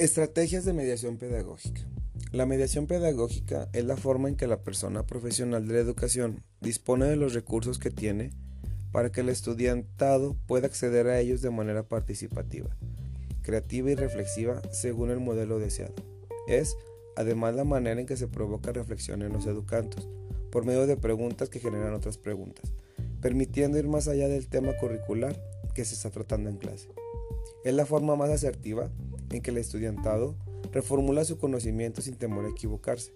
Estrategias de mediación pedagógica. La mediación pedagógica es la forma en que la persona profesional de la educación dispone de los recursos que tiene para que el estudiantado pueda acceder a ellos de manera participativa, creativa y reflexiva según el modelo deseado. Es, además, la manera en que se provoca reflexión en los educandos, por medio de preguntas que generan otras preguntas, permitiendo ir más allá del tema curricular que se está tratando en clase. Es la forma más asertiva en que el estudiantado reformula su conocimiento sin temor a equivocarse,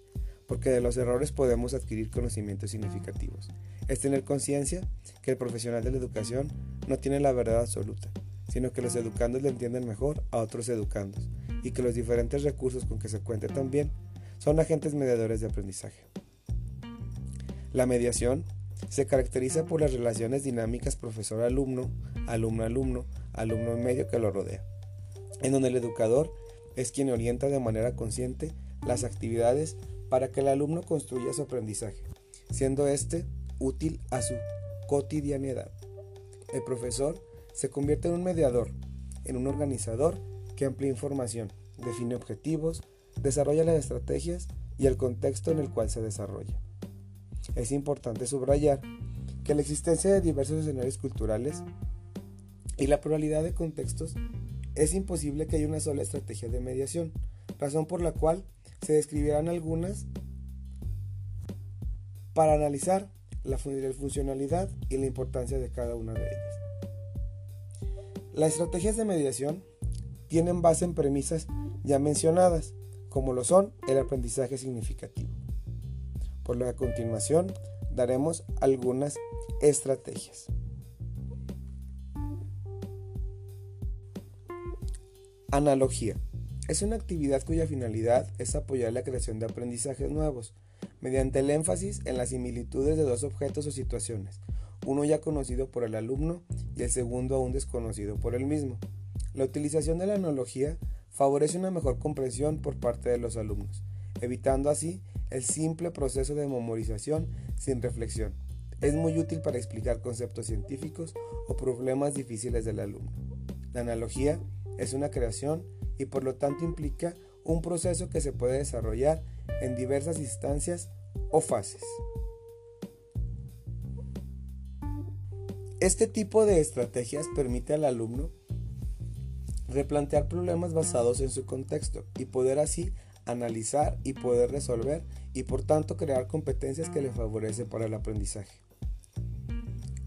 porque de los errores podemos adquirir conocimientos significativos. Es tener conciencia que el profesional de la educación no tiene la verdad absoluta, sino que los educandos le entienden mejor a otros educandos y que los diferentes recursos con que se cuente también son agentes mediadores de aprendizaje. La mediación se caracteriza por las relaciones dinámicas profesor-alumno, alumno-alumno, alumno en medio que lo rodea, en donde el educador es quien orienta de manera consciente las actividades para que el alumno construya su aprendizaje, siendo éste útil a su cotidianidad. El profesor se convierte en un mediador, en un organizador que amplía información, define objetivos, desarrolla las estrategias y el contexto en el cual se desarrolla. Es importante subrayar que la existencia de diversos escenarios culturales y la pluralidad de contextos es imposible que haya una sola estrategia de mediación, razón por la cual se describirán algunas para analizar la funcionalidad y la importancia de cada una de ellas. Las estrategias de mediación tienen base en premisas ya mencionadas, como lo son el aprendizaje significativo. Por lo que a continuación daremos algunas estrategias. Analogía. Es una actividad cuya finalidad es apoyar la creación de aprendizajes nuevos, mediante el énfasis en las similitudes de dos objetos o situaciones, uno ya conocido por el alumno y el segundo aún desconocido por él mismo. La utilización de la analogía favorece una mejor comprensión por parte de los alumnos, evitando así el simple proceso de memorización sin reflexión. Es muy útil para explicar conceptos científicos o problemas difíciles del alumno. La analogía es una creación y por lo tanto implica un proceso que se puede desarrollar en diversas instancias o fases. Este tipo de estrategias permite al alumno replantear problemas basados en su contexto y poder así analizar y poder resolver y por tanto crear competencias que le favorecen para el aprendizaje.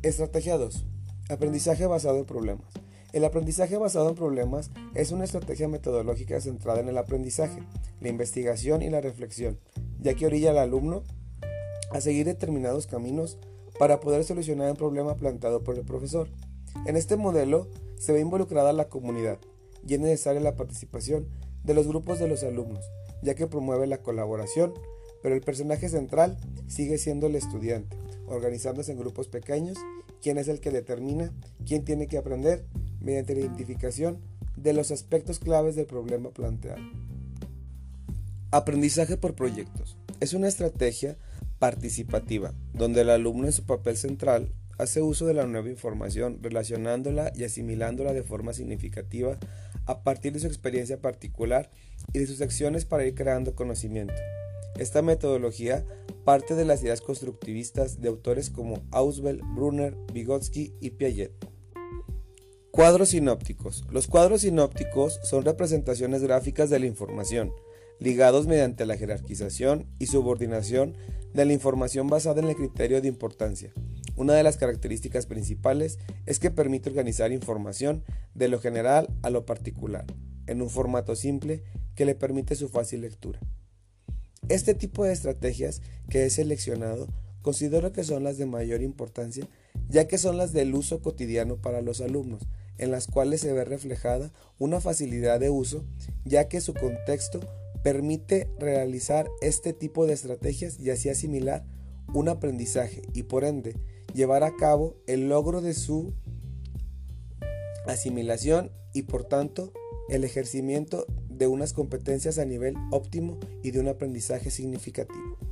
Estrategia 2. Aprendizaje basado en problemas. El aprendizaje basado en problemas es una estrategia metodológica centrada en el aprendizaje, la investigación y la reflexión, ya que orilla al alumno a seguir determinados caminos para poder solucionar un problema planteado por el profesor. En este modelo se ve involucrada la comunidad y es necesaria la participación de los grupos de los alumnos, ya que promueve la colaboración, pero el personaje central sigue siendo el estudiante, organizándose en grupos pequeños, quien es el que determina quién tiene que aprender mediante la identificación de los aspectos claves del problema planteado. Aprendizaje por proyectos. Es una estrategia participativa, donde el alumno en su papel central hace uso de la nueva información relacionándola y asimilándola de forma significativa a partir de su experiencia particular y de sus acciones para ir creando conocimiento. Esta metodología parte de las ideas constructivistas de autores como Auswell, Brunner, Vygotsky y Piaget. Cuadros sinópticos. Los cuadros sinópticos son representaciones gráficas de la información, ligados mediante la jerarquización y subordinación de la información basada en el criterio de importancia. Una de las características principales es que permite organizar información de lo general a lo particular, en un formato simple que le permite su fácil lectura. Este tipo de estrategias que he seleccionado considero que son las de mayor importancia ya que son las del uso cotidiano para los alumnos, en las cuales se ve reflejada una facilidad de uso, ya que su contexto permite realizar este tipo de estrategias y así asimilar un aprendizaje y por ende llevar a cabo el logro de su asimilación y por tanto el ejercimiento de unas competencias a nivel óptimo y de un aprendizaje significativo.